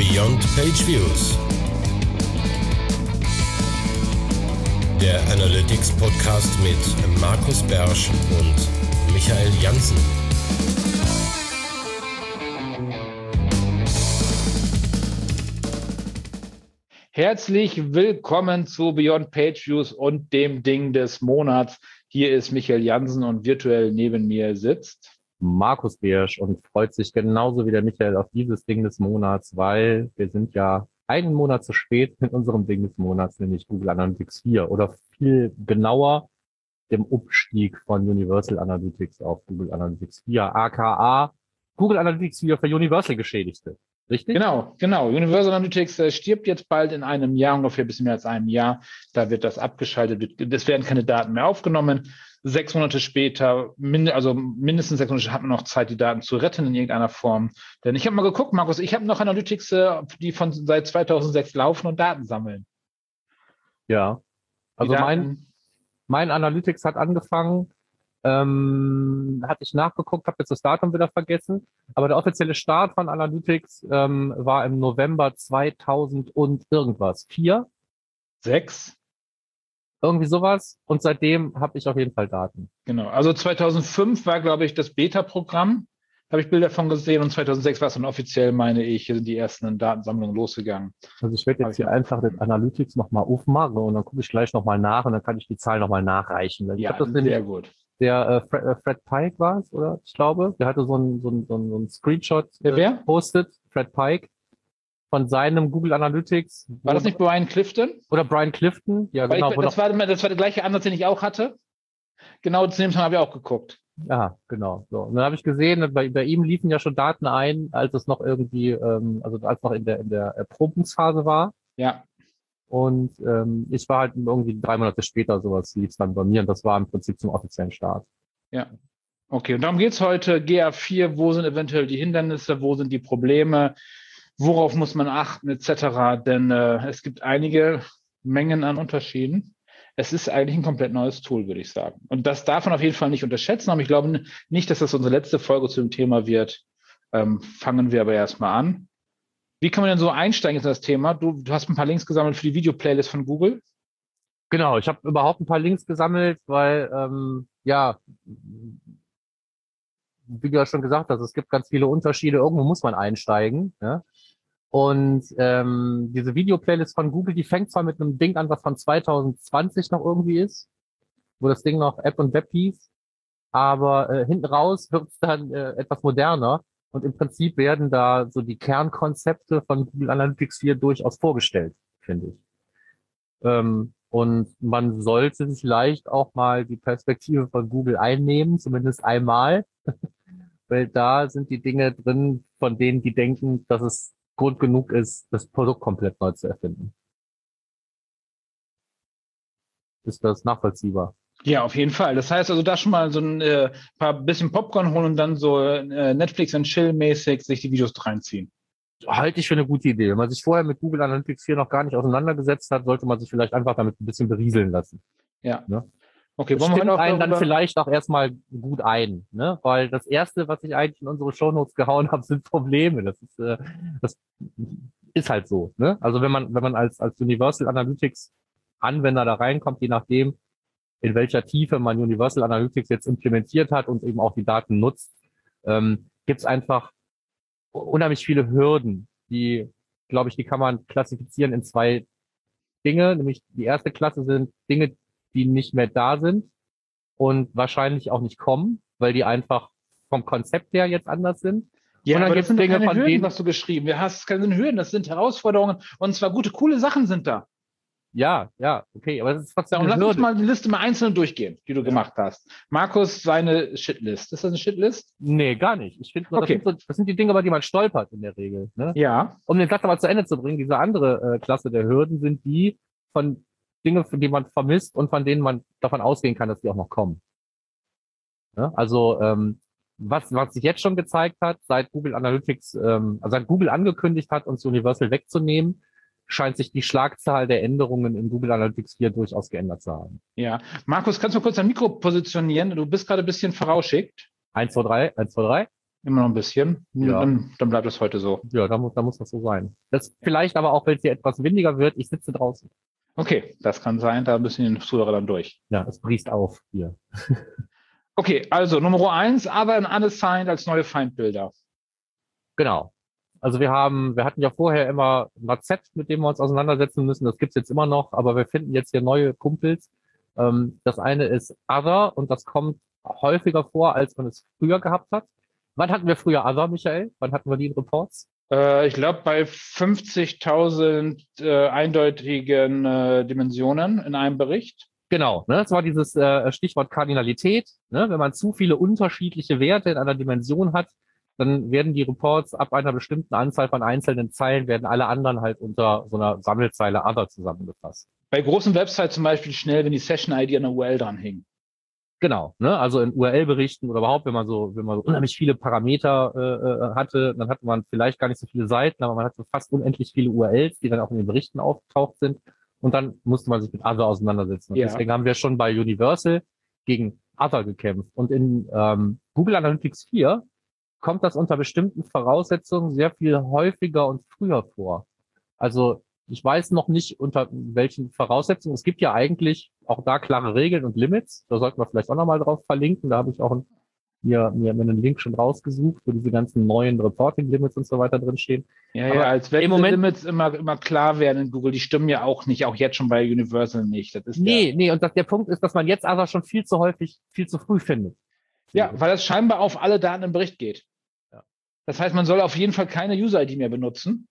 Beyond Page Views. Der Analytics Podcast mit Markus Bersch und Michael Janssen. Herzlich willkommen zu Beyond Page Views und dem Ding des Monats. Hier ist Michael Jansen und virtuell neben mir sitzt Markus Biersch und freut sich genauso wie der Michael auf dieses Ding des Monats, weil wir sind ja einen Monat zu spät mit unserem Ding des Monats, nämlich Google Analytics 4 oder viel genauer dem Umstieg von Universal Analytics auf Google Analytics 4, aka Google Analytics 4 für Universal Geschädigte. Richtig? Genau, genau. Universal Analytics äh, stirbt jetzt bald in einem Jahr, ungefähr ein bisschen mehr als einem Jahr. Da wird das abgeschaltet, es werden keine Daten mehr aufgenommen sechs Monate später, also mindestens sechs Monate hat man noch Zeit, die Daten zu retten in irgendeiner Form. Denn ich habe mal geguckt, Markus, ich habe noch Analytics, äh, die von seit 2006 laufen und Daten sammeln. Ja, also mein, mein Analytics hat angefangen, ähm, hatte ich nachgeguckt, habe jetzt das Datum wieder vergessen, aber der offizielle Start von Analytics ähm, war im November 2000 und irgendwas. Vier? Sechs? Irgendwie sowas. Und seitdem habe ich auf jeden Fall Daten. Genau. Also 2005 war, glaube ich, das Beta-Programm. Habe ich Bilder von gesehen und 2006 war es dann offiziell, meine ich, sind die ersten Datensammlungen losgegangen. Also ich werde jetzt hier einfach den Analytics nochmal aufmachen und dann gucke ich gleich nochmal nach und dann kann ich die Zahl nochmal nachreichen. Ich ja, das sehr gut. Der äh, Fred, äh, Fred Pike war es, oder? Ich glaube, der hatte so ein, so so ein, so ein Screenshot äh, wer? postet. Fred Pike von seinem Google Analytics. War das nicht Brian Clifton? Oder Brian Clifton? Ja, genau. Ich, das, war, das war der gleiche Ansatz, den ich auch hatte. Genau zu dem habe ich auch geguckt. Ja, genau. So. Und dann habe ich gesehen, bei, bei ihm liefen ja schon Daten ein, als es noch irgendwie, ähm, also als noch in der in der Erprobungsphase war. Ja. Und ähm, ich war halt irgendwie drei Monate später sowas lief dann bei mir und das war im Prinzip zum offiziellen Start. Ja. Okay, und darum geht's heute. GA4, wo sind eventuell die Hindernisse, wo sind die Probleme? worauf muss man achten, etc. Denn äh, es gibt einige Mengen an Unterschieden. Es ist eigentlich ein komplett neues Tool, würde ich sagen. Und das darf man auf jeden Fall nicht unterschätzen. Aber ich glaube nicht, dass das unsere letzte Folge zu dem Thema wird. Ähm, fangen wir aber erstmal an. Wie kann man denn so einsteigen in das Thema? Du, du hast ein paar Links gesammelt für die Videoplaylist von Google. Genau, ich habe überhaupt ein paar Links gesammelt, weil ähm, ja, wie du ja schon gesagt hast, es gibt ganz viele Unterschiede. Irgendwo muss man einsteigen. Ja? Und ähm, diese Video-Playlist von Google, die fängt zwar mit einem Ding an, was von 2020 noch irgendwie ist, wo das Ding noch App und Web hieß, aber äh, hinten raus wird es dann äh, etwas moderner und im Prinzip werden da so die Kernkonzepte von Google Analytics 4 durchaus vorgestellt, finde ich. Ähm, und man sollte sich vielleicht auch mal die Perspektive von Google einnehmen, zumindest einmal, weil da sind die Dinge drin, von denen die denken, dass es Grund genug ist, das Produkt komplett neu zu erfinden. Ist das nachvollziehbar? Ja, auf jeden Fall. Das heißt also, da schon mal so ein äh, paar bisschen Popcorn holen und dann so äh, Netflix und Chill-mäßig sich die Videos reinziehen. Halte ich für eine gute Idee. Wenn man sich vorher mit Google Analytics 4 noch gar nicht auseinandergesetzt hat, sollte man sich vielleicht einfach damit ein bisschen berieseln lassen. Ja. Ne? Okay, das stimmt einen dann vielleicht auch erstmal gut ein, ne? Weil das erste, was ich eigentlich in unsere Shownotes gehauen habe, sind Probleme. Das ist, äh, das ist halt so, ne? Also wenn man, wenn man als, als Universal Analytics Anwender da reinkommt, je nachdem, in welcher Tiefe man Universal Analytics jetzt implementiert hat und eben auch die Daten nutzt, ähm, gibt es einfach unheimlich viele Hürden, die, glaube ich, die kann man klassifizieren in zwei Dinge. Nämlich die erste Klasse sind Dinge, die nicht mehr da sind und wahrscheinlich auch nicht kommen, weil die einfach vom Konzept her jetzt anders sind. Ja, und dann gibt es Dinge keine von Hürden, denen, was du geschrieben hast. Das keine Hürden, das sind Herausforderungen und zwar gute, coole Sachen sind da. Ja, ja, okay, aber das ist trotzdem. Lass uns mal die Liste mal einzeln durchgehen, die du ja. gemacht hast. Markus, seine Shitlist. Ist das eine Shitlist? Nee, gar nicht. Ich finde, das, sind so, das sind die Dinge, über die man stolpert in der Regel. Ne? Ja. Um den Satz aber zu Ende zu bringen, diese andere äh, Klasse der Hürden sind die, von Dinge, die man vermisst und von denen man davon ausgehen kann, dass die auch noch kommen. Ja, also ähm, was, was sich jetzt schon gezeigt hat, seit Google Analytics, ähm, also seit Google angekündigt hat, uns Universal wegzunehmen, scheint sich die Schlagzahl der Änderungen in Google Analytics 4 durchaus geändert zu haben. Ja. Markus, kannst du kurz dein Mikro positionieren? Du bist gerade ein bisschen vorausschickt. Eins, zwei, drei, eins, zwei, drei. Immer noch ein bisschen. Ja. Dann, dann bleibt es heute so. Ja, da muss, da muss das so sein. Das vielleicht aber auch, wenn es hier etwas windiger wird, ich sitze draußen. Okay, das kann sein. Da müssen die Zuhörer dann durch. Ja, es briest auf hier. Okay, also Nummer eins, aber ein unassigned als neue Feindbilder. Genau. Also wir haben, wir hatten ja vorher immer NAZ, mit dem wir uns auseinandersetzen müssen. Das gibt's jetzt immer noch, aber wir finden jetzt hier neue Kumpels. Ähm, das eine ist Other und das kommt häufiger vor, als man es früher gehabt hat. Wann hatten wir früher Other, Michael? Wann hatten wir die in Reports? Äh, ich glaube, bei 50.000 äh, eindeutigen äh, Dimensionen in einem Bericht. Genau, ne? das war dieses äh, Stichwort Kardinalität. Ne? Wenn man zu viele unterschiedliche Werte in einer Dimension hat, dann werden die Reports ab einer bestimmten Anzahl von einzelnen Zeilen, werden alle anderen halt unter so einer Sammelzeile Other zusammengefasst. Bei großen Websites zum Beispiel schnell, wenn die Session-ID an der URL dran hing. Genau, ne? also in URL-Berichten oder überhaupt, wenn man so, wenn man so unheimlich viele Parameter äh, äh, hatte, dann hatte man vielleicht gar nicht so viele Seiten, aber man hatte fast unendlich viele URLs, die dann auch in den Berichten auftaucht sind. Und dann musste man sich mit Other auseinandersetzen. Und Ja. deswegen haben wir schon bei Universal gegen Other gekämpft. Und in ähm, Google Analytics 4 kommt das unter bestimmten Voraussetzungen sehr viel häufiger und früher vor. Also ich weiß noch nicht, unter welchen Voraussetzungen. Es gibt ja eigentlich auch da klare Regeln und Limits. Da sollten wir vielleicht auch nochmal drauf verlinken. Da habe ich auch ein, mir, mir, einen Link schon rausgesucht, wo diese ganzen neuen Reporting-Limits und so weiter drinstehen. Ja, Aber ja, als wenn im Moment- Limits immer, immer klar werden in Google, die stimmen ja auch nicht, auch jetzt schon bei Universal nicht. Das ist Nee, nee, und das, der Punkt ist, dass man jetzt aber schon viel zu häufig, viel zu früh findet. Ja, weil das scheinbar auf alle Daten im Bericht geht. Das heißt, man soll auf jeden Fall keine User-ID mehr benutzen,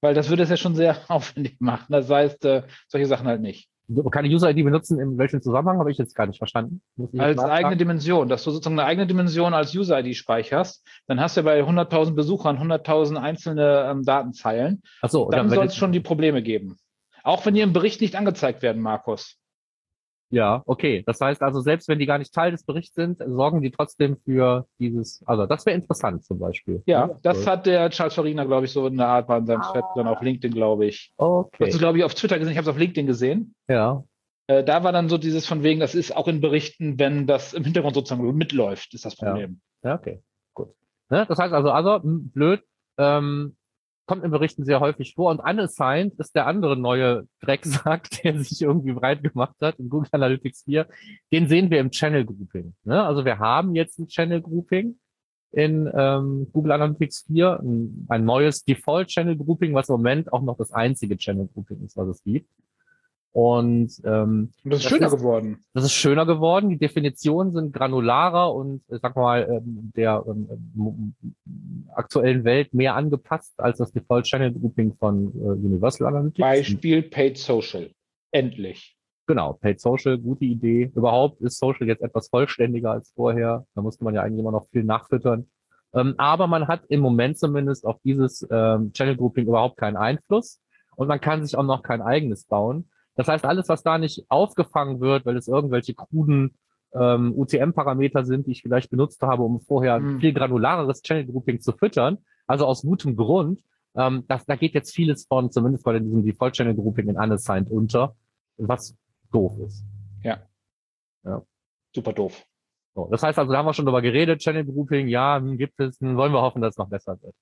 weil das würde es ja schon sehr aufwendig machen. Das heißt, äh, solche Sachen halt nicht. Keine User-ID benutzen, in welchem Zusammenhang, habe ich jetzt gar nicht verstanden. Als eigene Dimension, dass du sozusagen eine eigene Dimension als User-ID speicherst, dann hast du ja bei 100.000 Besuchern 100.000 einzelne ähm, Datenzeilen. Ach so, Dann oder soll es schon die Probleme geben. Auch wenn die im Bericht nicht angezeigt werden, Markus. Ja, okay. Das heißt also, selbst wenn die gar nicht Teil des Berichts sind, sorgen die trotzdem für dieses, also das wäre interessant zum Beispiel. Ja, Ja, das hat der Charles Farina, glaube ich, so in der Art bei seinem Thread, dann auf LinkedIn, glaube ich. Okay. Hast du, glaube ich, auf Twitter gesehen, ich habe es auf LinkedIn gesehen. Ja. Äh, da war dann so dieses von wegen, das ist auch in Berichten, wenn das im Hintergrund sozusagen mitläuft, ist das Ja. Problem. Ja, okay. Gut. Ne? Das heißt also, also, hm, blöd, ähm, kommt in Berichten sehr häufig vor. Und unassigned ist der andere neue Drecksack, der sich irgendwie breit gemacht hat in Google Analytics 4. Den sehen wir im Channel Grouping. Ne? Also wir haben jetzt ein Channel Grouping in ähm, Google Analytics 4, ein, ein neues Default Channel Grouping, was im Moment auch noch das einzige Channel Grouping ist, was es gibt. Und ähm, Und das ist Das schöner ist- geworden. das ist schöner geworden. Die Definitionen sind granularer und äh, sag mal ähm, der ähm, m- m- aktuellen Welt mehr angepasst als das Default Channel Grouping von äh, Universal Analytics. Beispiel Paid Social. Endlich. Genau, Paid Social, gute Idee. Überhaupt ist Social jetzt etwas vollständiger als vorher. Da musste man ja eigentlich immer noch viel nachfüttern. Ähm, aber man hat im Moment zumindest auf dieses ähm, Channel Grouping überhaupt keinen Einfluss und man kann sich auch noch kein eigenes bauen. Das heißt, alles, was da nicht aufgefangen wird, weil es irgendwelche kruden ähm, UTM-Parameter sind, die ich vielleicht benutzt habe, um vorher ein Hm. viel granulareres Channel Grouping zu füttern, also aus gutem Grund, ähm, das, da geht jetzt vieles von, zumindest bei diesem Default Channel Grouping in Unassigned unter, was doof ist. Super doof. So, das heißt also, da haben wir schon drüber geredet, Channel Grouping, ja, hm, gibt es, hm, wollen wir hoffen, dass es noch besser wird.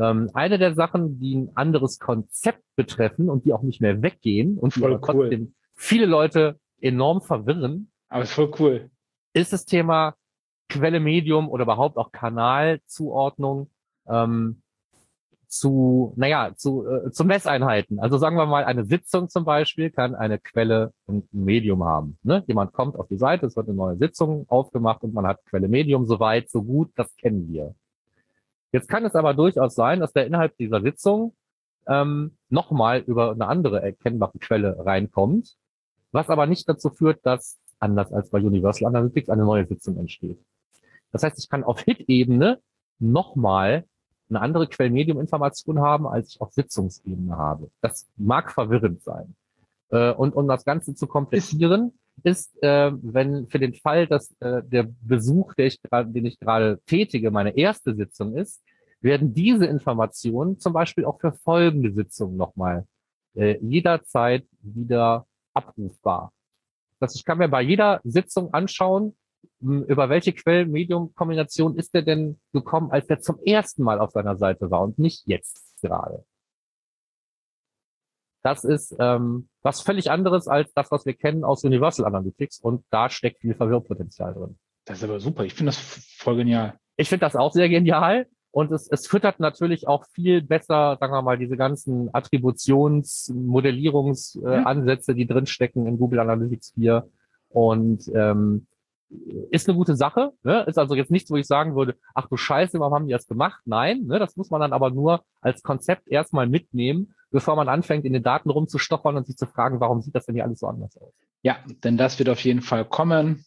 Ähm, eine der Sachen, die ein anderes Konzept betreffen und die auch nicht mehr weggehen und Voll trotzdem cool. viele Leute enorm verwirren, Aber ist voll cool. ist das Thema Quelle Medium oder überhaupt auch Kanalzuordnung ähm, zu, naja, zu, äh, zu Messeinheiten. Also sagen wir mal, eine Sitzung zum Beispiel kann eine Quelle und ein Medium haben. Ne? Jemand kommt auf die Seite, es wird eine neue Sitzung aufgemacht und man hat Quelle Medium, so weit, so gut, das kennen wir. Jetzt kann es aber durchaus sein, dass der innerhalb dieser Sitzung ähm, nochmal über eine andere erkennbare Quelle reinkommt, was aber nicht dazu führt, dass, anders als bei Universal Analytics, eine neue Sitzung entsteht. Das heißt, ich kann auf Hit-Ebene nochmal eine andere Quellmedium-Information haben, als ich auf Sitzungsebene habe. Das mag verwirrend sein. Äh, und um das Ganze zu komplettieren, ist, äh, wenn für den Fall, dass äh, der Besuch, der ich grad, den ich gerade tätige, meine erste Sitzung ist, werden diese Informationen zum Beispiel auch für folgende Sitzungen nochmal äh, jederzeit wieder abrufbar. Das ich kann mir bei jeder Sitzung anschauen, über welche Quellen-Medium-Kombination ist der denn gekommen, als er zum ersten Mal auf seiner Seite war und nicht jetzt gerade? Das ist ähm, was völlig anderes als das, was wir kennen aus Universal Analytics und da steckt viel Verwirrpotenzial drin. Das ist aber super. Ich finde das voll genial. Ich finde das auch sehr genial. Und es, es füttert natürlich auch viel besser, sagen wir mal, diese ganzen Attributions-, Modellierungsansätze, äh, die drinstecken in Google Analytics 4. Und ähm, ist eine gute Sache. Ne? Ist also jetzt nichts, wo ich sagen würde, ach du Scheiße, warum haben die das gemacht? Nein, ne? das muss man dann aber nur als Konzept erstmal mitnehmen, bevor man anfängt, in den Daten rumzustochern und sich zu fragen, warum sieht das denn hier alles so anders aus? Ja, denn das wird auf jeden Fall kommen.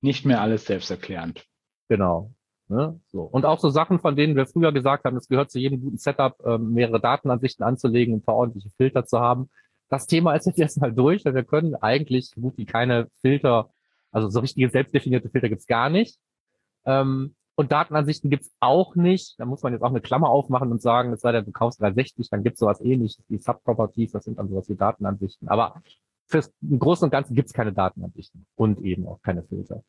Nicht mehr alles selbsterklärend. Genau. Ne? So. Und auch so Sachen, von denen wir früher gesagt haben, es gehört zu jedem guten Setup, ähm, mehrere Datenansichten anzulegen und ein paar ordentliche Filter zu haben. Das Thema ist jetzt erstmal durch, weil wir können eigentlich gut wie keine Filter, also so richtige selbstdefinierte Filter gibt's gar nicht. Ähm, und Datenansichten gibt's auch nicht. Da muss man jetzt auch eine Klammer aufmachen und sagen, es sei denn, du kaufst 360, dann gibt's sowas ähnliches wie Subproperties, das sind dann sowas wie Datenansichten. Aber fürs Großen und Ganzen gibt's keine Datenansichten und eben auch keine Filter.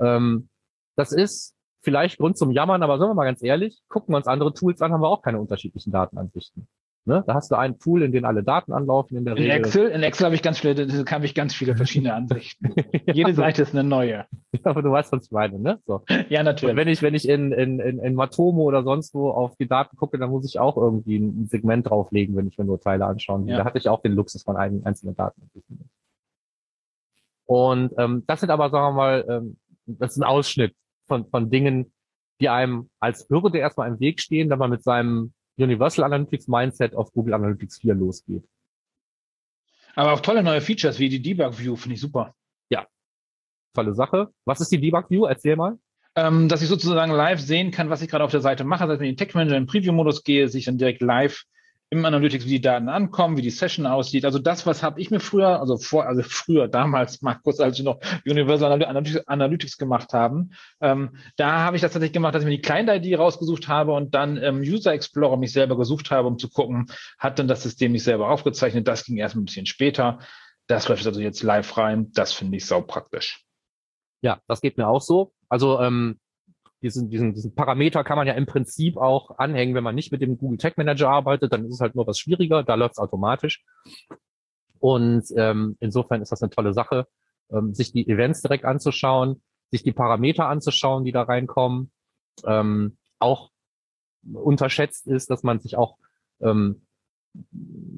Ähm, das ist vielleicht Grund zum Jammern, aber sagen wir mal ganz ehrlich, gucken wir uns andere Tools an, haben wir auch keine unterschiedlichen Datenansichten. Ne? Da hast du ein Tool, in dem alle Daten anlaufen in der in Regel. Excel, in Excel habe ich ganz viele, da habe ich ganz viele verschiedene Ansichten. Jede Seite ist eine neue. aber du weißt, was ich meine, ne? So. Ja, natürlich. Und wenn ich, wenn ich in, in, in, in Matomo oder sonst wo auf die Daten gucke, dann muss ich auch irgendwie ein Segment drauflegen, wenn ich mir nur Teile anschauen will. Ja. Da hatte ich auch den Luxus von einigen einzelnen Daten. Und ähm, das sind aber, sagen wir mal, ähm, das ist ein Ausschnitt von, von Dingen, die einem als Hürde erstmal im Weg stehen, wenn man mit seinem Universal Analytics Mindset auf Google Analytics 4 losgeht. Aber auch tolle neue Features wie die Debug View finde ich super. Ja, tolle Sache. Was ist die Debug View? Erzähl mal. Ähm, dass ich sozusagen live sehen kann, was ich gerade auf der Seite mache. Das heißt, wenn ich in den Tech Manager in Preview-Modus gehe, sich dann direkt live im Analytics, wie die Daten ankommen, wie die Session aussieht. Also das, was habe ich mir früher, also vor, also früher, damals, Markus, als wir noch Universal Analytics, Analytics gemacht haben, ähm, da habe ich das tatsächlich gemacht, dass ich mir die Client-ID rausgesucht habe und dann im User Explorer mich selber gesucht habe, um zu gucken, hat denn das System mich selber aufgezeichnet. Das ging erst ein bisschen später. Das läuft also jetzt live rein. Das finde ich sau praktisch. Ja, das geht mir auch so. Also ähm, diesen, diesen, diesen Parameter kann man ja im Prinzip auch anhängen, wenn man nicht mit dem Google Tag Manager arbeitet, dann ist es halt nur was schwieriger, da läuft es automatisch. Und ähm, insofern ist das eine tolle Sache, ähm, sich die Events direkt anzuschauen, sich die Parameter anzuschauen, die da reinkommen. Ähm, auch unterschätzt ist, dass man sich auch ähm,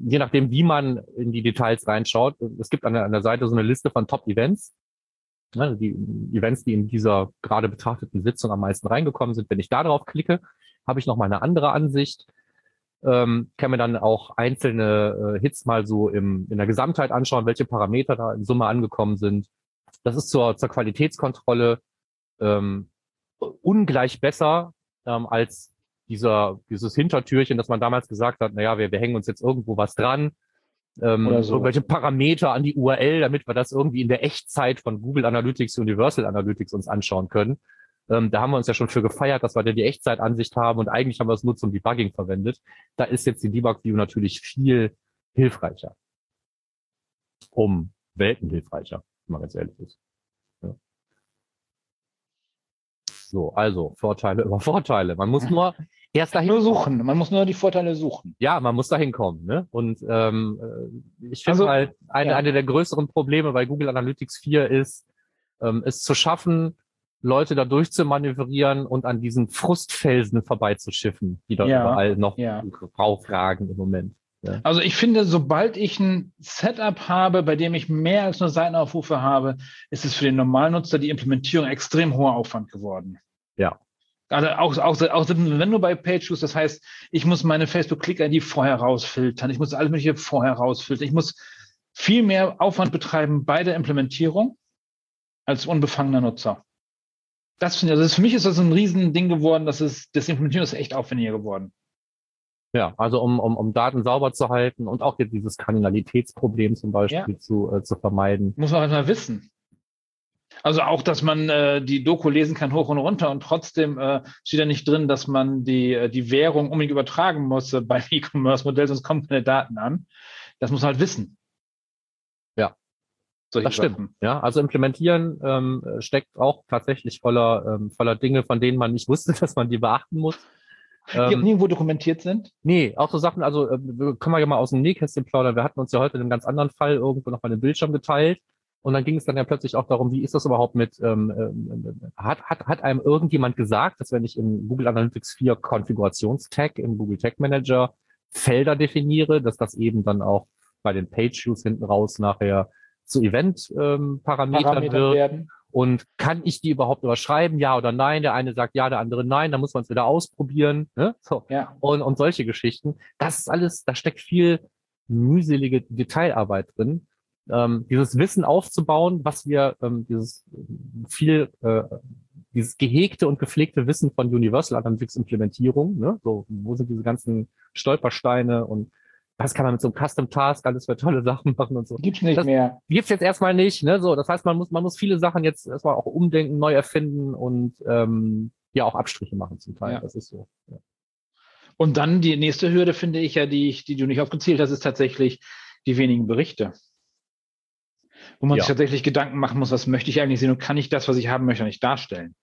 je nachdem, wie man in die Details reinschaut, es gibt an der, an der Seite so eine Liste von Top-Events ne, die Events, die in dieser gerade betrachteten Sitzung am meisten reingekommen sind. Wenn ich da drauf klicke, habe ich noch mal eine andere Ansicht. Ähm, kann mir dann auch einzelne äh, Hits mal so im, in der Gesamtheit anschauen, welche Parameter da in Summe angekommen sind. Das ist zur, zur Qualitätskontrolle ähm, ungleich besser ähm, als dieser, dieses Hintertürchen, dass man damals gesagt hat, naja, wir, wir hängen uns jetzt irgendwo was dran, ähm, Oder so. irgendwelche Parameter an die URL, damit wir das irgendwie in der Echtzeit von Google Analytics, Universal Analytics uns anschauen können. Ähm, da haben wir uns ja schon für gefeiert, dass wir da die Echtzeitansicht haben und eigentlich haben wir es nur zum Debugging verwendet. Da ist jetzt die Debug View natürlich viel hilfreicher. Um Welten hilfreicher, wenn man ganz ehrlich ist. Ja. So, also Vorteile über Vorteile. Man muss nur Erst dahin nur suchen. Man muss nur die Vorteile suchen. Ja, man muss dahin kommen. Ne? Und ähm, äh, ich finde also, halt, eine, ja. eine der größeren Probleme bei Google Analytics 4 ist, ähm, es zu schaffen, Leute da durchzumanövrieren und an diesen Frustfelsen vorbeizuschiffen, die da ja, überall noch ja. raufragen im Moment. Ja. Also ich finde, sobald ich ein Setup habe, bei dem ich mehr als nur Seitenaufrufe habe, ist es für den Normalnutzer die Implementierung extrem hoher Aufwand geworden. Ja. Also auch, auch, auch wenn du bei PageViews, das heißt, ich muss meine Facebook-Click-ID vorher rausfiltern, ich muss alles mögliche vorher rausfiltern, ich muss viel mehr Aufwand betreiben bei der Implementierung als unbefangener Nutzer. Das finde ich, also für mich ist das ein Riesending geworden, dass es, das Implementieren ist echt aufwendiger geworden. Ja, also um, um, um Daten sauber zu halten und auch jetzt dieses Kardinalitätsproblem zum Beispiel ja. zu, äh, zu vermeiden. Muss man mal wissen. Also auch, dass man äh, die Doku lesen kann hoch und runter und trotzdem äh, steht da nicht drin, dass man die, äh, die Währung unbedingt übertragen muss äh, beim E-Commerce-Modell, sonst kommen keine Daten an. Das muss man halt wissen. Ja. solche das stimmt. Sachen. Ja, also implementieren ähm, steckt auch tatsächlich voller, ähm, voller Dinge, von denen man nicht wusste, dass man die beachten muss. Die ähm, nirgendwo dokumentiert sind? Nee, auch so Sachen, also äh, können wir ja mal aus dem Nähkästchen plaudern. Wir hatten uns ja heute in einem ganz anderen Fall irgendwo noch mal den Bildschirm geteilt. Und dann ging es dann ja plötzlich auch darum, wie ist das überhaupt mit, ähm, ähm, hat, hat, hat einem irgendjemand gesagt, dass wenn ich im Google Analytics 4 Konfigurationstag im Google Tag Manager Felder definiere, dass das eben dann auch bei den Page Views hinten raus nachher zu Event-Parametern ähm, wird. Werden. Und kann ich die überhaupt überschreiben, ja oder nein? Der eine sagt ja, der andere nein, dann muss man es wieder ausprobieren. Ne? So. Ja. Und, und solche Geschichten. Das ist alles, da steckt viel mühselige Detailarbeit drin. Ähm, dieses Wissen aufzubauen, was wir, ähm, dieses viel, äh, dieses gehegte und gepflegte Wissen von Universal Analytics Implementierung, ne? so, wo sind diese ganzen Stolpersteine und was kann man mit so einem Custom Task alles für tolle Sachen machen und so. Gibt's nicht das mehr. Gibt's jetzt erstmal nicht, ne? So, das heißt, man muss, man muss viele Sachen jetzt erstmal auch umdenken, neu erfinden und ähm, ja auch Abstriche machen zum Teil. Ja. Das ist so. Ja. Und dann die nächste Hürde finde ich ja, die, ich, die du nicht aufgezählt hast, ist tatsächlich die wenigen Berichte. Wo man ja. sich tatsächlich Gedanken machen muss, was möchte ich eigentlich sehen und kann ich das, was ich haben möchte, nicht darstellen.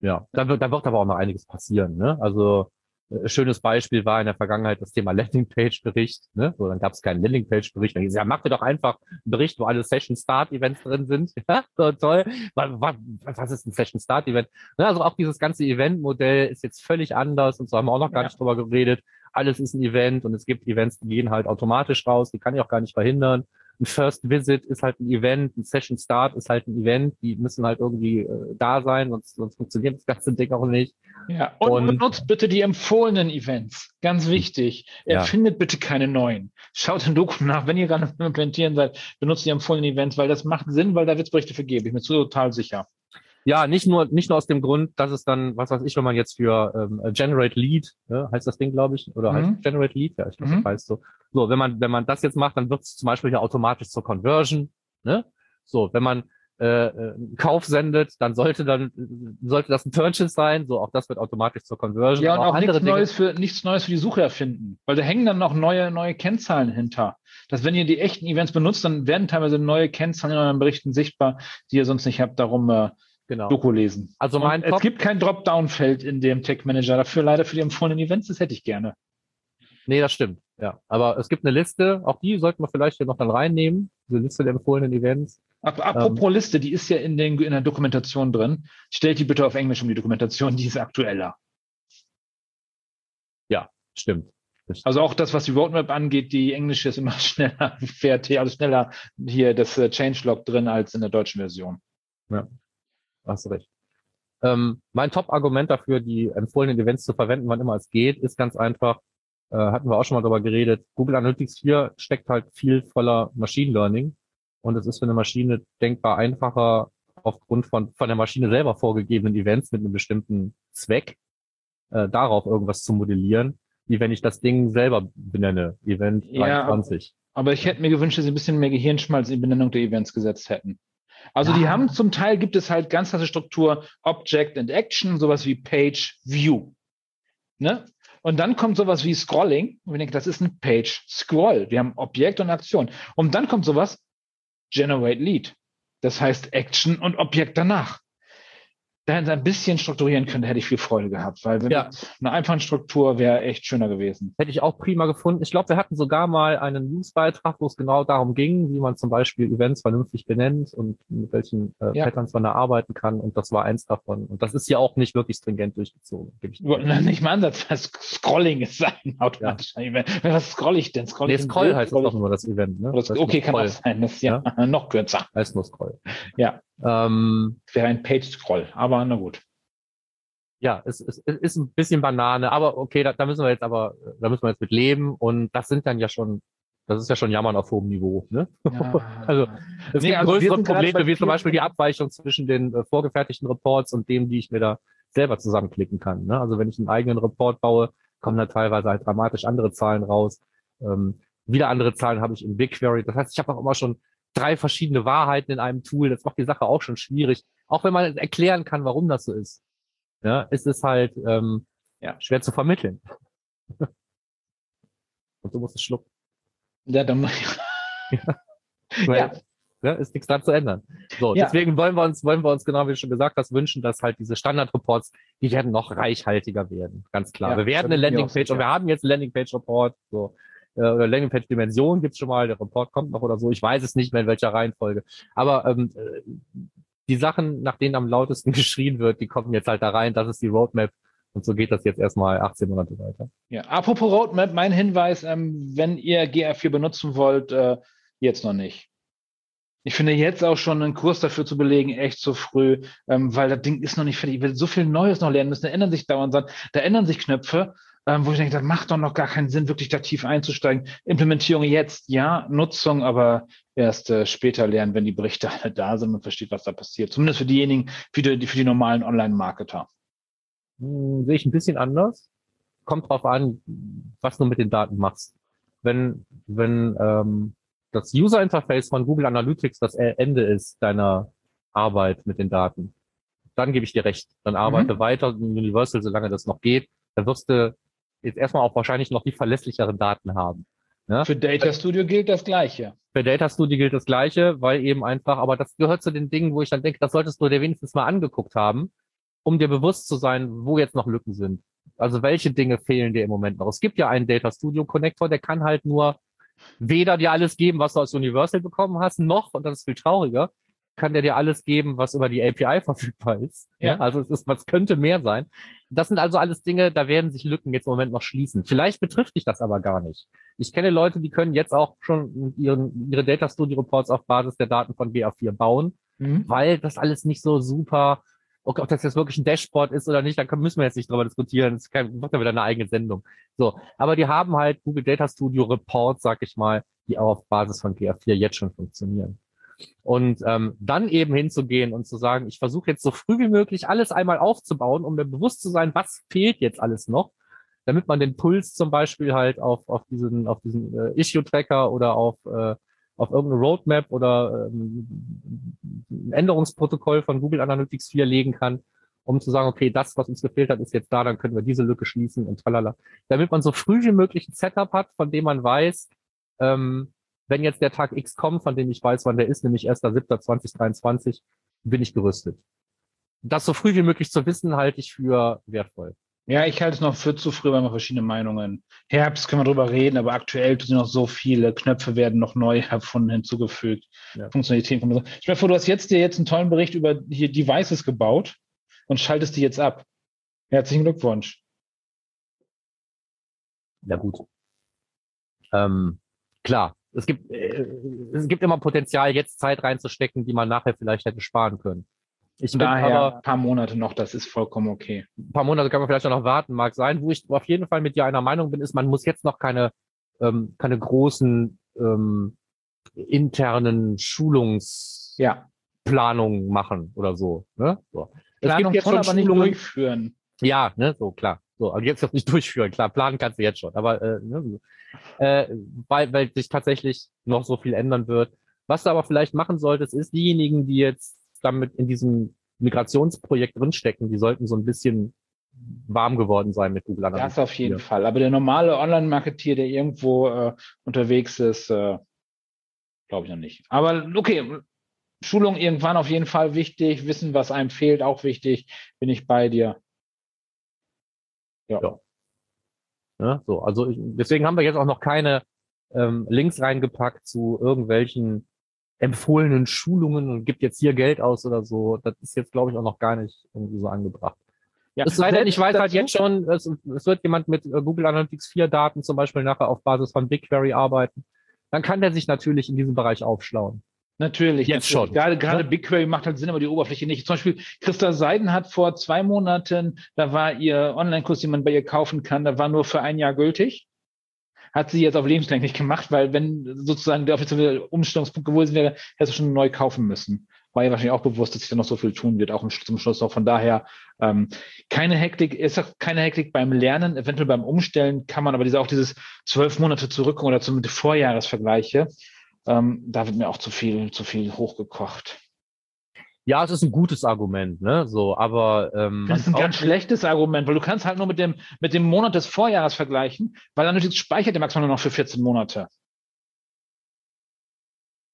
Ja, da wird, da wird aber auch noch einiges passieren. Ne? Also äh, schönes Beispiel war in der Vergangenheit das Thema Landingpage-Bericht. Ne? So, dann gab es keinen Landingpage-Bericht. Dann hieß, ja, mach dir doch einfach einen Bericht, wo alle Session-Start-Events drin sind. Ja, so toll. Was, was ist ein Session-Start-Event? Ne, also auch dieses ganze Event-Modell ist jetzt völlig anders und so haben wir auch noch gar ja. nicht drüber geredet. Alles ist ein Event und es gibt Events, die gehen halt automatisch raus, die kann ich auch gar nicht verhindern ein First Visit ist halt ein Event, ein Session Start ist halt ein Event, die müssen halt irgendwie äh, da sein, sonst, sonst funktioniert das ganze Ding auch nicht. Ja, und, und nutzt bitte die empfohlenen Events. Ganz wichtig. Erfindet ja. bitte keine neuen. Schaut in Doku nach, wenn ihr gerade implementieren seid, benutzt die empfohlenen Events, weil das macht Sinn, weil da wird es Berichte für geben. Ich bin total sicher. Ja, nicht nur, nicht nur aus dem Grund, dass es dann, was weiß ich, wenn man jetzt für ähm, Generate Lead, ne, heißt das Ding, glaube ich, oder mhm. heißt Generate Lead? Ja, ich glaube, mhm. das heißt so. So, wenn man, wenn man das jetzt macht, dann wird es zum Beispiel ja automatisch zur Conversion. Ne? So, wenn man äh, äh einen Kauf sendet, dann sollte dann sollte das ein Purchase sein. So, auch das wird automatisch zur Conversion. Ja, und auch, auch nichts Dinge. Neues für nichts Neues für die Suche erfinden, weil da hängen dann noch neue neue Kennzahlen hinter. Dass wenn ihr die echten Events benutzt, dann werden teilweise neue Kennzahlen in euren Berichten sichtbar, die ihr sonst nicht habt. Darum äh, genau. Doku lesen. Also mein es gibt kein Dropdown-Feld in dem Tech Manager. Dafür leider für die empfohlenen Events, das hätte ich gerne. Nee, das stimmt. Ja, aber es gibt eine Liste, auch die sollten wir vielleicht hier noch dann reinnehmen, diese Liste der empfohlenen Events. Apropos ähm, Liste, die ist ja in, den, in der Dokumentation drin. Stellt die bitte auf Englisch um die Dokumentation, die ist aktueller. Ja, stimmt. Also auch das, was die Roadmap angeht, die englische ist immer schneller, fertig, also schneller hier das äh, Changelog drin als in der deutschen Version. Ja, hast recht. Ähm, mein Top-Argument dafür, die empfohlenen Events zu verwenden, wann immer es geht, ist ganz einfach, äh, hatten wir auch schon mal drüber geredet, Google Analytics 4 steckt halt viel voller Machine Learning und es ist für eine Maschine denkbar einfacher, aufgrund von, von der Maschine selber vorgegebenen Events mit einem bestimmten Zweck, äh, darauf irgendwas zu modellieren, wie wenn ich das Ding selber benenne, Event ja, 23. Aber ich hätte mir gewünscht, dass sie ein bisschen mehr Gehirnschmalz in die Benennung der Events gesetzt hätten. Also ja. die haben zum Teil gibt es halt ganz klasse Struktur Object and Action, sowas wie Page View. Ne? Und dann kommt sowas wie Scrolling. Und ich denke, das ist ein Page Scroll. Wir haben Objekt und Aktion. Und dann kommt sowas Generate Lead. Das heißt Action und Objekt danach da ein bisschen strukturieren könnte, hätte ich viel Freude gehabt, weil ja. eine einfache Struktur wäre echt schöner gewesen. Hätte ich auch prima gefunden. Ich glaube, wir hatten sogar mal einen Newsbeitrag, wo es genau darum ging, wie man zum Beispiel Events vernünftig benennt und mit welchen äh, ja. Patterns man da arbeiten kann. Und das war eins davon. Und das ist ja auch nicht wirklich stringent durchgezogen. Gebe ich nicht mal Ansatz, Scrolling ist sein automatisch. Ja. Event. Was scroll ich denn? Scroll nee, Scroll heißt doch nur das Event. Ne? Das, okay, kann auch sein. Das ist ja, ja? noch kürzer. Heißt nur Scroll. Ja. Ähm, Wäre ein Page-Scroll, aber na gut. Ja, es, es, es ist ein bisschen Banane, aber okay, da, da müssen wir jetzt aber, da müssen wir jetzt mit leben und das sind dann ja schon, das ist ja schon Jammern auf hohem Niveau. Ne? Ja. also es nee, gibt also größere Probleme, wie zum Beispiel die Abweichung zwischen den äh, vorgefertigten Reports und dem, die ich mir da selber zusammenklicken kann. Ne? Also wenn ich einen eigenen Report baue, kommen da teilweise halt dramatisch andere Zahlen raus. Ähm, wieder andere Zahlen habe ich im BigQuery. Das heißt, ich habe auch immer schon drei verschiedene Wahrheiten in einem Tool. Das macht die Sache auch schon schwierig. Auch wenn man erklären kann, warum das so ist. Ja, ist es halt ähm, ja, schwer zu vermitteln. Und du musst es schlucken. Ja, dann ja. Weil, ja. Ne? Ist nichts dran zu ändern. So, Ja. deswegen wollen wir uns, wollen wir uns genau wie du schon gesagt hast, wünschen, dass halt diese Standard-Reports, die werden noch reichhaltiger werden. Ganz klar. Ja, wir werden eine Landingpage und wir haben jetzt einen Landingpage-Report, so. äh, Oder Landingpage-Dimension gibt's schon mal, der Report kommt noch oder so. Ich weiß es nicht mehr in welcher Reihenfolge. Aber ähm, äh, die Sachen, nach denen am lautesten geschrien wird, die kommen jetzt halt da rein. Das ist die Roadmap. Und so geht das jetzt erstmal 18 Monate weiter. Ja, apropos Roadmap, mein Hinweis, ähm, wenn ihr GR4 benutzen wollt, äh, jetzt noch nicht. Ich finde jetzt auch schon einen Kurs dafür zu belegen, echt zu früh, ähm, weil das Ding ist noch nicht fertig. Ich will so viel Neues noch lernen müssen. Da ändern sich dauernd da ändern sich Knöpfe, ähm, wo ich denke, das macht doch noch gar keinen Sinn, wirklich da tief einzusteigen. Implementierung jetzt, ja, Nutzung, aber erst äh, später lernen, wenn die Berichte alle da sind und versteht, was da passiert. Zumindest für diejenigen, für die, für die normalen Online-Marketer. Hm, sehe ich ein bisschen anders. Kommt drauf an, was du mit den Daten machst. Wenn, wenn ähm, das User Interface von Google Analytics das Ende ist deiner Arbeit mit den Daten, dann gebe ich dir recht. Dann arbeite weiter in Universal, solange das noch geht. Dann wirst du jetzt erstmal auch wahrscheinlich noch die verlässlicheren Daten haben. Ja? Für Data Studio gilt das Gleiche. Für Data Studio gilt das Gleiche, weil eben einfach, aber das gehört zu den Dingen, wo ich dann denke, das solltest du dir wenigstens mal angeguckt haben, um dir bewusst zu sein, wo jetzt noch Lücken sind. Also welche Dinge fehlen dir im Moment noch? Es gibt ja einen Data Studio Connector, der kann halt nur weder dir alles geben, was du aus Universal bekommen hast, noch, und das ist viel trauriger, kann der dir alles geben, was über die API verfügbar ist. Ja. Ja. Also es ist, was könnte mehr sein. Das sind also alles Dinge, da werden sich Lücken jetzt im Moment noch schließen. Vielleicht betrifft dich das aber gar nicht. Ich kenne Leute, die können jetzt auch schon ihren, ihre Data Studio Reports auf Basis der Daten von GA4 bauen, weil das alles nicht so super, okay, ob das jetzt wirklich ein Dashboard ist oder nicht, da müssen wir jetzt nicht drüber diskutieren. Das kann, macht ja wieder eine eigene Sendung. So, aber die haben halt Google Data Studio Reports, sag ich mal, die auch auf Basis von GA4 jetzt schon funktionieren. Und ähm, dann eben hinzugehen und zu sagen, ich versuche jetzt so früh wie möglich alles einmal aufzubauen, um mir bewusst zu sein, was fehlt jetzt alles noch, damit man den Puls zum Beispiel halt auf, auf diesen, auf diesen äh, Issue-Tracker oder auf, äh, auf irgendeine Roadmap oder ähm, ein Änderungsprotokoll von Google Analytics 4 legen kann, um zu sagen, okay, das, was uns gefehlt hat, ist jetzt da, dann können wir diese Lücke schließen und tralala. Damit man so früh wie möglich ein Setup hat, von dem man weiß, ähm, wenn jetzt der Tag X kommt, von dem ich weiß, wann der ist, nämlich 1.7.2023, bin ich gerüstet. Das so früh wie möglich zu wissen, halte ich für wertvoll. Ja, ich halte es noch für zu früh, weil wir verschiedene Meinungen. Herbst können wir drüber reden, aber aktuell sind noch so viele Knöpfe werden noch neu erfunden, hinzugefügt. Ja. Funktionalitäten. Stell dir vor, du hast jetzt dir jetzt einen tollen Bericht über hier Devices gebaut und schaltest die jetzt ab. Herzlichen Glückwunsch. Ja gut. Ähm, klar, es gibt, äh, es gibt immer Potenzial, jetzt Zeit reinzustecken, die man nachher vielleicht hätte sparen können. Ich daher aber, ein paar Monate noch, das ist vollkommen okay. ein paar Monate kann man vielleicht auch noch warten, mag sein. Wo ich auf jeden Fall mit dir einer Meinung bin, ist, man muss jetzt noch keine, ähm, keine großen ähm, internen Schulungsplanungen Ja, machen oder so. Ne? so. Es Planung gibt jetzt voll, schon aber nicht Schulungen, durchführen. ja, ne, so klar. So, aber jetzt noch nicht durchführen. Klar, planen kannst du jetzt schon, aber äh, ne, äh, weil, weil sich tatsächlich noch so viel ändern wird. Was du aber vielleicht machen solltest, ist diejenigen, die jetzt damit in diesem Migrationsprojekt drinstecken, die sollten so ein bisschen warm geworden sein mit Google Analytics. Das auf jeden Ja. Fall. Aber der normale Online-Marketier, der irgendwo äh, unterwegs ist, äh, glaube ich noch nicht. Aber okay, Schulung irgendwann auf jeden Fall wichtig. Wissen, was einem fehlt, auch wichtig. Bin ich bei dir. Ne? So, also ich, deswegen haben wir jetzt auch noch keine ähm, Links reingepackt zu irgendwelchen empfohlenen Schulungen und gibt jetzt hier Geld aus oder so. Das ist jetzt, glaube ich, auch noch gar nicht irgendwie so angebracht. Ja, Es sei denn, ich weiß halt jetzt schon, es, es wird jemand mit äh, Google Analytics 4 Daten zum Beispiel nachher auf Basis von BigQuery arbeiten. Dann kann der sich natürlich in diesem Bereich aufschlauen. Natürlich. Jetzt natürlich. schon. Gerade, gerade Ne? BigQuery macht halt Sinn, aber die Oberfläche nicht. Zum Beispiel Christa Seiden hat vor zwei Monaten, da war ihr Online-Kurs, den man bei ihr kaufen kann, da war nur für ein Jahr gültig. Hat sie jetzt auf lebenslänglich gemacht, weil wenn sozusagen der offizielle Umstellungspunkt gewesen wäre, hättest du schon neu kaufen müssen. War ihr wahrscheinlich auch bewusst, dass sich da noch so viel tun wird, auch zum Schluss noch. Von daher ähm, keine Hektik, ist auch keine Hektik beim Lernen, eventuell beim Umstellen kann man aber diese, auch dieses zwölf Monate zurück oder zumindest Vorjahresvergleiche, ähm, da wird mir auch zu viel, zu viel hochgekocht. Ja, es ist ein gutes Argument, ne? So, aber ähm, Das ist ein ganz schlechtes Argument, weil du kannst halt nur mit dem, mit dem Monat des Vorjahres vergleichen, weil dann speichert der maximal nur noch für 14 Monate.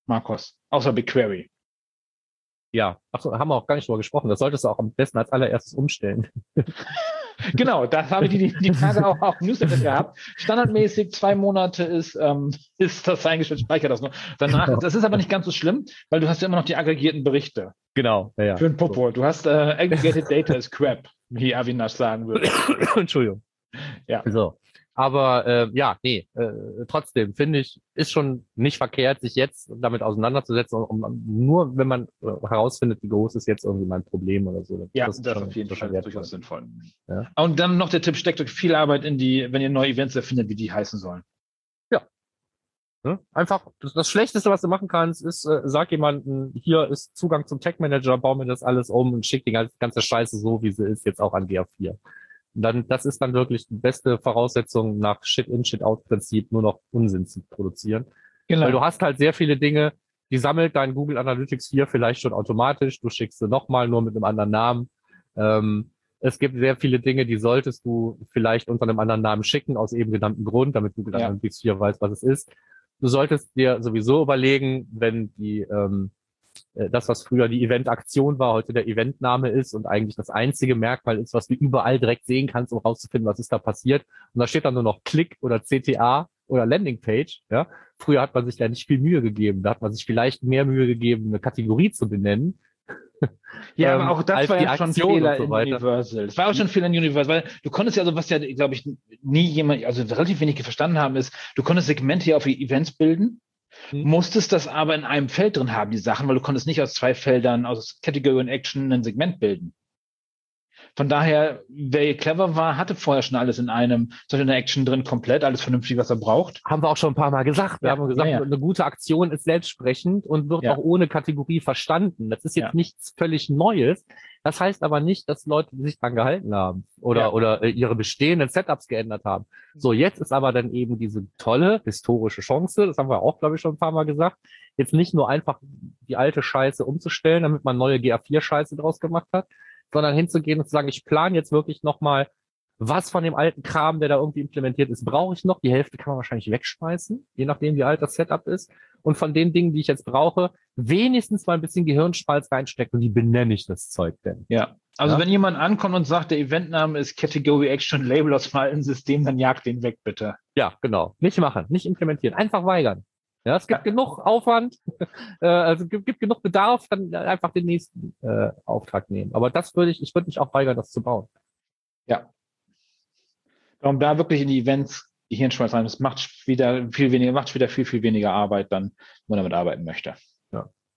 Markus? Außer BigQuery. Ja, Achso, haben wir auch gar nicht drüber gesprochen. Das solltest du auch am besten als allererstes umstellen. genau, das habe ich die, die Tage auch auf Newsletter gehabt. Standardmäßig zwei Monate ist, ähm, ist das eingestellt, speicher das nur. Danach, genau. das ist aber nicht ganz so schlimm, weil du hast ja immer noch die aggregierten Berichte. Genau, ja, ja. Für ein Popo. Du hast äh, aggregated data is crap, wie Avinash sagen würde. Entschuldigung. Ja. So. Aber äh, ja, nee, äh, trotzdem finde ich, ist schon nicht verkehrt, sich jetzt damit auseinanderzusetzen, um, nur wenn man äh, herausfindet, wie groß ist jetzt irgendwie mein Problem oder so. Ja, das, das ist auf jeden Fall durchaus sinnvoll. Ja. Und dann noch der Tipp, steckt euch viel Arbeit in die, wenn ihr neue Events erfindet, wie die heißen sollen. Ja. ja einfach, das, das, Schlechteste, was du machen kannst, ist, äh, sag jemanden, hier ist Zugang zum Tech Manager, bau mir das alles um und schick die ganze Scheiße so, wie sie ist, jetzt auch an GA4 dann, das ist dann wirklich die beste Voraussetzung nach Shit-in, Shit-out-Prinzip nur noch Unsinn zu produzieren. Genau. Weil du hast halt sehr viele Dinge, die sammelt dein Google Analytics 4 vielleicht schon automatisch. Du schickst sie nochmal nur mit einem anderen Namen. Ähm, es gibt sehr viele Dinge, die solltest du vielleicht unter einem anderen Namen schicken, aus eben genanntem Grund, damit Google ja. Analytics 4 weiß, was es ist. Du solltest dir sowieso überlegen, wenn die ähm, äh, das, was früher die Eventaktion war, heute der Eventname ist und eigentlich das einzige Merkmal ist, was du überall direkt sehen kannst, um rauszufinden, was ist da passiert. Und da steht dann nur noch Klick oder CTA oder Landingpage. Ja? Früher hat man sich da nicht viel Mühe gegeben. Da hat man sich vielleicht mehr Mühe gegeben, eine Kategorie zu benennen. Ja, aber ähm, auch das war ja schon Aktion Fehler so in Universal. Das war auch schon Fehler in Universal, weil du konntest ja, also was ja, glaube ich, nie jemand, also relativ wenig verstanden haben, ist, du konntest Segmente hier auf Events bilden hm. Musstest das aber in einem Feld drin haben, die Sachen, weil du konntest nicht aus zwei Feldern, aus Category und Action ein Segment bilden. Von daher, wer clever war, hatte vorher schon alles in einem, solche in der Action drin, komplett, alles vernünftig, was er braucht. Haben wir auch schon ein paar Mal gesagt. Wir ja, haben gesagt, ja, ja. eine gute Aktion ist selbstsprechend und wird auch ohne Kategorie verstanden. Das ist jetzt nichts völlig Neues. Das heißt aber nicht, dass Leute sich dran gehalten haben oder, ja. oder äh, ihre bestehenden Setups geändert haben. So, jetzt ist aber dann eben diese tolle historische Chance, das haben wir auch, glaube ich, schon ein paar Mal gesagt, jetzt nicht nur einfach die alte Scheiße umzustellen, damit man neue GA4-Scheiße draus gemacht hat, sondern hinzugehen und zu sagen, ich plane jetzt wirklich nochmal was von dem alten Kram, der da irgendwie implementiert ist, brauche ich noch. Die Hälfte kann man wahrscheinlich wegschmeißen, je nachdem, wie alt das Setup ist. Und von den Dingen, die ich jetzt brauche, wenigstens mal ein bisschen Gehirnspalz reinstecken und die benenne ich das Zeug denn. Ja. Also ja? wenn jemand ankommt und sagt, der Eventname ist Category Action Label aus dem alten System, dann jagt den weg, bitte. Ja, genau. Nicht machen, nicht implementieren, einfach weigern. Ja, es gibt ja. genug Aufwand, äh, also gibt, gibt genug Bedarf, dann einfach den nächsten äh, Auftrag nehmen. Aber das würde ich, ich würde mich auch weigern, das zu bauen. Ja, Darum da wirklich in die Events Hirnschmalz rein. Das macht wieder viel weniger, macht wieder viel, viel weniger Arbeit dann, wenn man damit arbeiten möchte.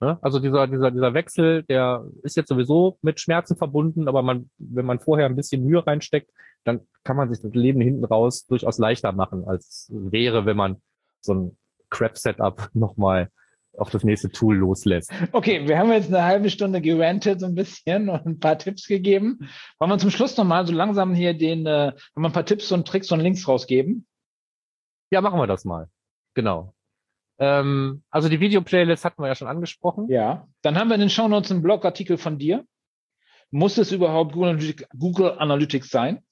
Ja. Also dieser, dieser, dieser Wechsel, der ist jetzt sowieso mit Schmerzen verbunden, aber man, wenn man vorher ein bisschen Mühe reinsteckt, dann kann man sich das Leben hinten raus durchaus leichter machen, als wäre, wenn man so ein Crap-Setup nochmal auf das nächste Tool loslässt. Okay, wir haben jetzt eine halbe Stunde gerantet so ein bisschen und ein paar Tipps gegeben. Wollen wir zum Schluss nochmal so langsam hier den, äh, wir ein paar Tipps und Tricks und Links rausgeben? Ja, machen wir das mal. Genau. Ähm, also die Video-Playlist hatten wir ja schon angesprochen. Ja. Dann haben wir in den Show Notes einen Blogartikel von dir. Muss es überhaupt Google Analytics sein?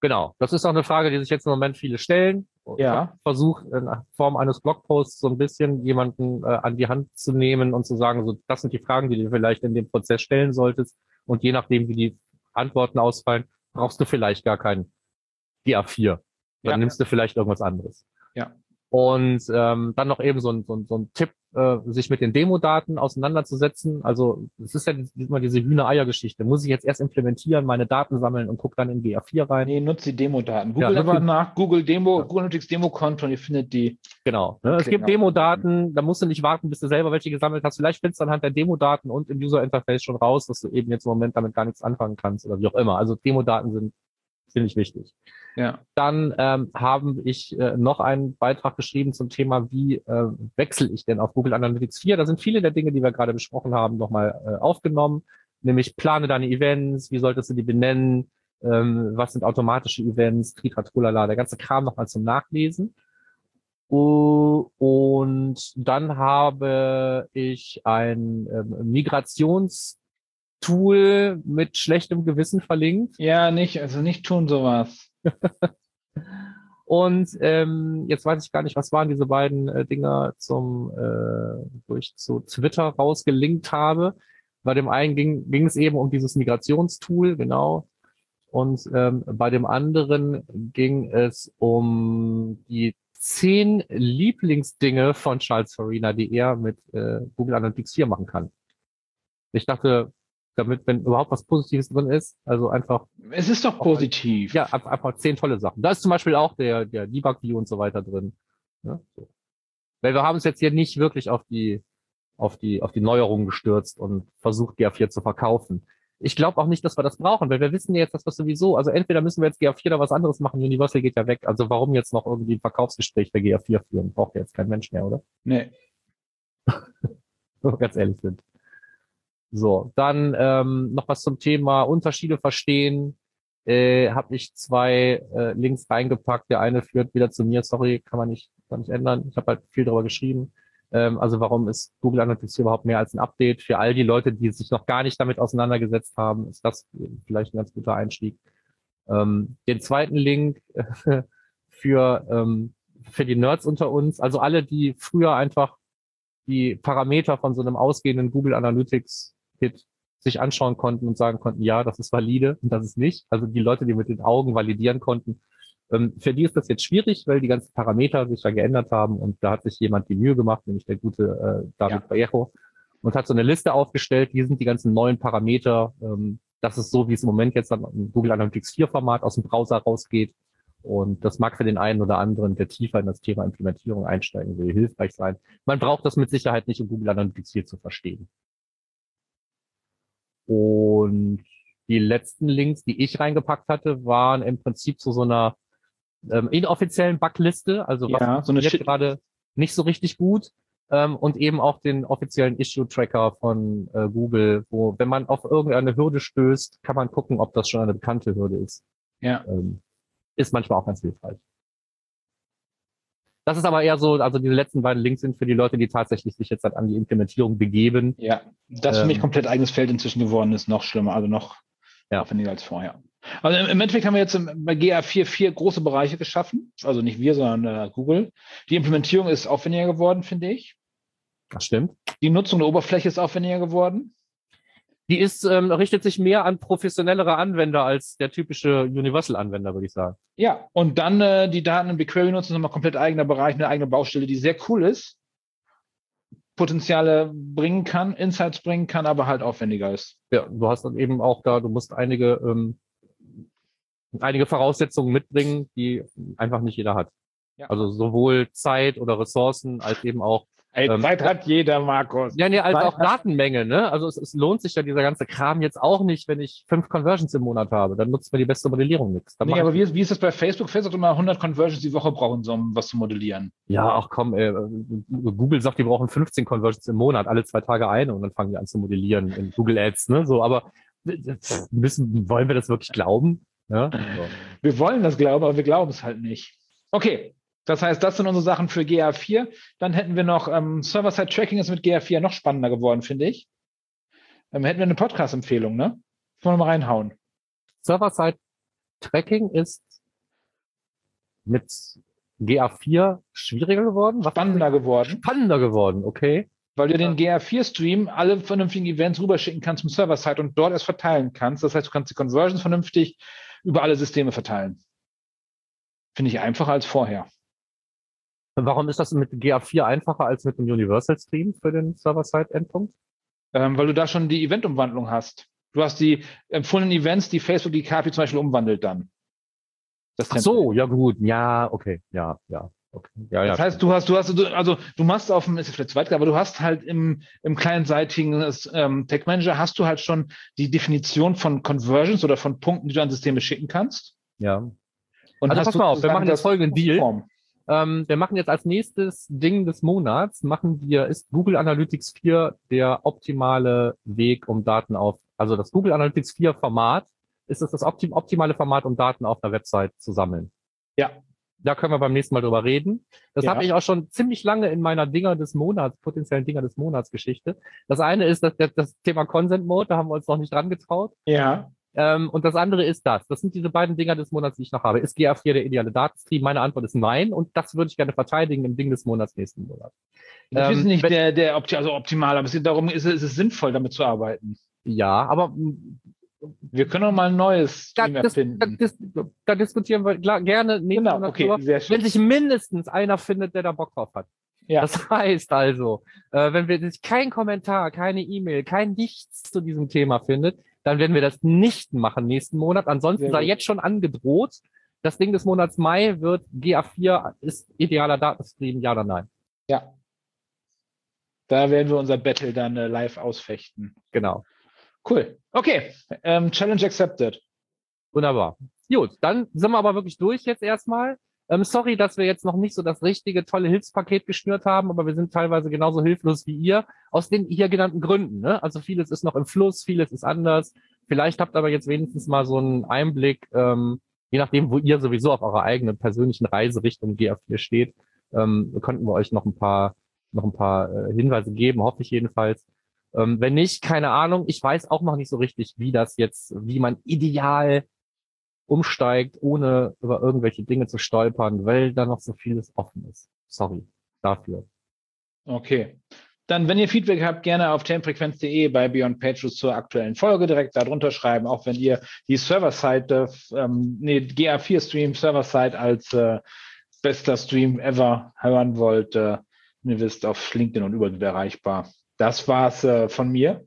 Genau. Das ist auch eine Frage, die sich jetzt im Moment viele stellen ja. versucht, in Form eines Blogposts so ein bisschen jemanden äh, an die Hand zu nehmen und zu sagen, so, das sind die Fragen, die du vielleicht in dem Prozess stellen solltest. Und je nachdem, wie die Antworten ausfallen, brauchst du vielleicht gar keinen GA4. Dann ja. nimmst du vielleicht irgendwas anderes. Ja. Und ähm, dann noch eben so ein, so ein, so ein Tipp, äh, sich mit den Demo-Daten auseinanderzusetzen. Also es ist ja immer diese Hühner-Eier-Geschichte. Muss ich jetzt erst implementieren, meine Daten sammeln und guck dann in GA4 rein? Nee, nutzt die Demo-Daten. Google ja, aber nach Google Demo, ja. Google Analytics Demo-Konto und ihr findet die. Genau. Ne? Es gibt Demo-Daten, da musst du nicht warten, bis du selber welche gesammelt hast. Vielleicht findest du anhand der Demo-Daten und im User-Interface schon raus, dass du eben jetzt im Moment damit gar nichts anfangen kannst oder wie auch immer. Also Demo-Daten sind ziemlich wichtig. Ja. Dann ähm, habe ich äh, noch einen Beitrag geschrieben zum Thema, wie äh, wechsle ich denn auf Google Analytics 4. Da sind viele der Dinge, die wir gerade besprochen haben, nochmal äh, aufgenommen. Nämlich plane deine Events, wie solltest du die benennen, ähm, was sind automatische Events, Tritratrulala, der ganze Kram nochmal zum Nachlesen. Und dann habe ich ein ähm, Migrationstool mit schlechtem Gewissen verlinkt. Ja, nicht, also nicht tun sowas. Und ähm, jetzt weiß ich gar nicht, was waren diese beiden äh, Dinger zum, äh, wo ich zu Twitter rausgelinkt habe. Bei dem einen ging, ging es eben um dieses Migrationstool, genau. Und ähm, bei dem anderen ging es um die zehn Lieblingsdinge von Charles Farina, die er mit äh, Google Analytics 4 machen kann. Ich dachte, damit, wenn überhaupt was Positives drin ist, also einfach. Es ist doch positiv. Ja, einfach zehn tolle Sachen. Da ist zum Beispiel auch der, der Debug-View und so weiter drin. Ja, so. Weil wir haben uns jetzt hier nicht wirklich auf die, auf die, auf die Neuerungen gestürzt und versucht, GA4 zu verkaufen ich glaube auch nicht, dass wir das brauchen, weil wir wissen ja jetzt, dass wir sowieso, also entweder müssen wir jetzt GA4 oder was anderes machen, Universal geht ja weg. Also warum jetzt noch irgendwie ein Verkaufsgespräch für GA4 führen? Braucht ja jetzt kein Mensch mehr, oder? Nee. Ganz ehrlich sind. So, dann ähm, noch was zum Thema Unterschiede verstehen. Äh, habe ich zwei äh, Links reingepackt. Der eine führt wieder zu mir. Sorry, kann man nicht, kann nicht ändern. Ich habe halt viel darüber geschrieben. Ähm, also warum ist Google Analytics überhaupt mehr als ein Update? Für all die Leute, die sich noch gar nicht damit auseinandergesetzt haben, ist das vielleicht ein ganz guter Einstieg. Ähm, den zweiten Link für, ähm, für die Nerds unter uns, also alle, die früher einfach die Parameter von so einem ausgehenden Google Analytics Kit sich anschauen konnten und sagen konnten, ja, das ist valide und das ist nicht. Also die Leute, die mit den Augen validieren konnten, ähm, für die ist das jetzt schwierig, weil die ganzen Parameter sich da geändert haben und da hat sich jemand die Mühe gemacht, nämlich der gute äh, David ja. Vallejo, und hat so eine Liste aufgestellt, hier sind die ganzen neuen Parameter. Ähm, das ist so, wie es im Moment jetzt im Google Analytics 4 Format aus dem Browser rausgeht. Und das mag für den einen oder anderen, der tiefer in das Thema Implementierung einsteigen will, hilfreich sein. Man braucht das mit Sicherheit nicht, um Google Analytics 4 zu verstehen. Und die letzten Links, die ich reingepackt hatte, waren im Prinzip zu so einer ähm, inoffiziellen Bugliste, also was ja, so eine jetzt gerade nicht so richtig gut. Ähm, und eben auch den offiziellen Issue-Tracker von äh, Google, wo, wenn man auf irgendeine Hürde stößt, kann man gucken, ob das schon eine bekannte Hürde ist. Ja. Ähm, ist manchmal auch ganz hilfreich. Das ist aber eher so, also diese letzten beiden Links sind für die Leute, die tatsächlich sich jetzt halt an die Implementierung begeben. Ja, das für mich ähm, komplett eigenes Feld inzwischen geworden ist, noch schlimmer, also noch ja. aufwendiger als vorher. Also im Endeffekt haben wir jetzt bei GA4 vier große Bereiche geschaffen. Also nicht wir, sondern äh, Google. Die Implementierung ist aufwendiger geworden, finde ich. Das stimmt. Die Nutzung der Oberfläche ist aufwendiger geworden. Die ist, ähm, richtet sich mehr an professionellere Anwender als der typische Universal-Anwender, würde ich sagen. Ja, und dann äh, die Daten im BigQuery nutzen, ist nochmal komplett eigener Bereich, eine eigene Baustelle, die sehr cool ist, Potenziale bringen kann, Insights bringen kann, aber halt aufwendiger ist. Ja, du hast dann eben auch da, du musst einige ähm, einige Voraussetzungen mitbringen, die einfach nicht jeder hat. Ja. Also sowohl Zeit oder Ressourcen als eben auch Ey, ähm, Zeit hat jeder, Markus. Ja, nee, als Zeit auch Datenmenge, ne? Also es, es, lohnt sich ja dieser ganze Kram jetzt auch nicht, wenn ich fünf Conversions im Monat habe. Dann nutzt mir die beste Modellierung nichts. nee, aber wie, wie ist das bei Facebook? Facebook immer 100 Conversions die Woche brauchen, um was zu modellieren. Ja, ach komm, ey, Google sagt, die brauchen 15 Conversions im Monat, alle zwei Tage eine und dann fangen die an zu modellieren in Google Ads, ne? So, aber müssen, wollen wir das wirklich glauben? Ja? So. Wir wollen das glauben, aber wir glauben es halt nicht. Okay, das heißt, das sind unsere Sachen für GA4. Dann hätten wir noch ähm, Server-Side-Tracking ist mit GA4 noch spannender geworden, finde ich. Ähm, hätten wir eine Podcast-Empfehlung, ne? Wollen wir mal reinhauen. Server-Side-Tracking ist mit GA4 schwieriger geworden? Was spannender geworden. Spannender geworden, okay weil du den GA4-Stream alle vernünftigen Events rüberschicken kannst zum Server-Side und dort erst verteilen kannst. Das heißt, du kannst die Conversions vernünftig über alle Systeme verteilen. Finde ich einfacher als vorher. Warum ist das mit GA4 einfacher als mit dem Universal Stream für den Server-Side-Endpunkt? Ähm, weil du da schon die Eventumwandlung hast. Du hast die empfohlenen Events, die Facebook die KPI zum Beispiel umwandelt dann. Ach so, ja gut, ja, okay, ja, ja. Okay. Ja, ja. Das heißt, du hast, du hast, also du machst auf dem, ist vielleicht zweit, aber du hast halt im, im kleinseitigen ähm, Tech Manager hast du halt schon die Definition von Conversions oder von Punkten, die du an Systeme schicken kannst. Ja. Und also pass mal auf, wir machen jetzt folgenden Deal. Ähm, wir machen jetzt als nächstes Ding des Monats, machen wir, ist Google Analytics 4 der optimale Weg, um Daten auf, also das Google Analytics 4 Format, ist es das optim, optimale Format, um Daten auf einer Website zu sammeln? Ja, da können wir beim nächsten Mal drüber reden. Das ja. habe ich auch schon ziemlich lange in meiner Dinger des Monats, potenziellen Dinger des Monats Geschichte. Das eine ist das, das Thema Consent Mode, da haben wir uns noch nicht dran getraut. Ja. Ähm, und das andere ist das. Das sind diese beiden Dinger des Monats, die ich noch habe. Ist GA4 der ideale Datenstream? Meine Antwort ist nein. Und das würde ich gerne verteidigen im Ding des Monats nächsten Monat. Das Ähm, ist nicht der, der opti also optimal, aber es geht darum, ist, es- ist es sinnvoll, damit zu arbeiten? Ja, aber Wir können auch mal ein neues da, Stream dis, da, erfinden. dis, da diskutieren wir klar, gerne nächsten Genau, okay. Wenn sich mindestens einer findet, der da Bock drauf hat. Ja. Das heißt also, äh, wenn wir sich kein Kommentar, keine E-Mail, kein Nichts zu diesem Thema findet, dann werden wir das nicht machen nächsten Monat. Ansonsten sei jetzt schon angedroht. Das Ding des Monats Mai wird GA4 ist idealer Datenstream, ja oder nein? Ja. Da werden wir unser Battle dann äh, live ausfechten. Genau. Cool. Okay. Ähm, Challenge accepted. Wunderbar. Gut, dann sind wir aber wirklich durch jetzt erstmal. Ähm, sorry, dass wir jetzt noch nicht so das richtige tolle Hilfspaket geschnürt haben, aber wir sind teilweise genauso hilflos wie ihr, aus den hier genannten Gründen. Ne? Also vieles ist noch im Fluss, vieles ist anders. Vielleicht habt aber jetzt wenigstens mal so einen Einblick, ähm, je nachdem, wo ihr sowieso auf eurer eigenen persönlichen Reise Richtung GA4 steht, ähm, könnten wir euch noch ein paar, noch ein paar äh, Hinweise geben, hoffe ich jedenfalls. Ähm, wenn nicht, keine Ahnung. Ich weiß auch noch nicht so richtig, wie das jetzt, wie man ideal umsteigt, ohne über irgendwelche Dinge zu stolpern, weil da noch so vieles offen ist. Sorry dafür. Okay. Dann, wenn ihr Feedback habt, gerne auf themenfrequenz.de bei Beyond Pages zur aktuellen Folge direkt darunter schreiben. Auch wenn ihr die Server-Side, ähm, nee, GA4-Stream Server-Side als äh, bester Stream ever hören wollt. Äh, ihr wisst, auf LinkedIn und überall erreichbar. Das war's äh, von mir.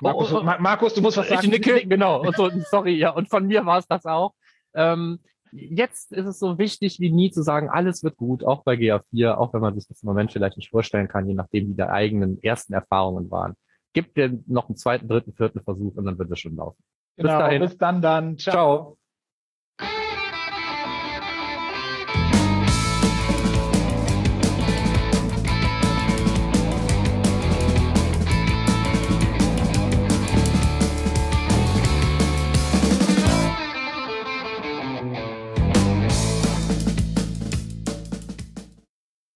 Markus, Oh, oh, oh. Ma- Markus, du musst was sagen. Ich nicke, genau. Und so, sorry, ja. Und von mir war es das auch. Ähm, jetzt ist es so wichtig wie nie zu sagen, alles wird gut, auch bei GA4, auch wenn man sich das im Moment vielleicht nicht vorstellen kann, je nachdem, wie die eigenen ersten Erfahrungen waren. Gibt dir noch einen zweiten, dritten, vierten Versuch und dann wird es schon laufen. genau, bis dahin. bis dann dann. Ciao. Ciao.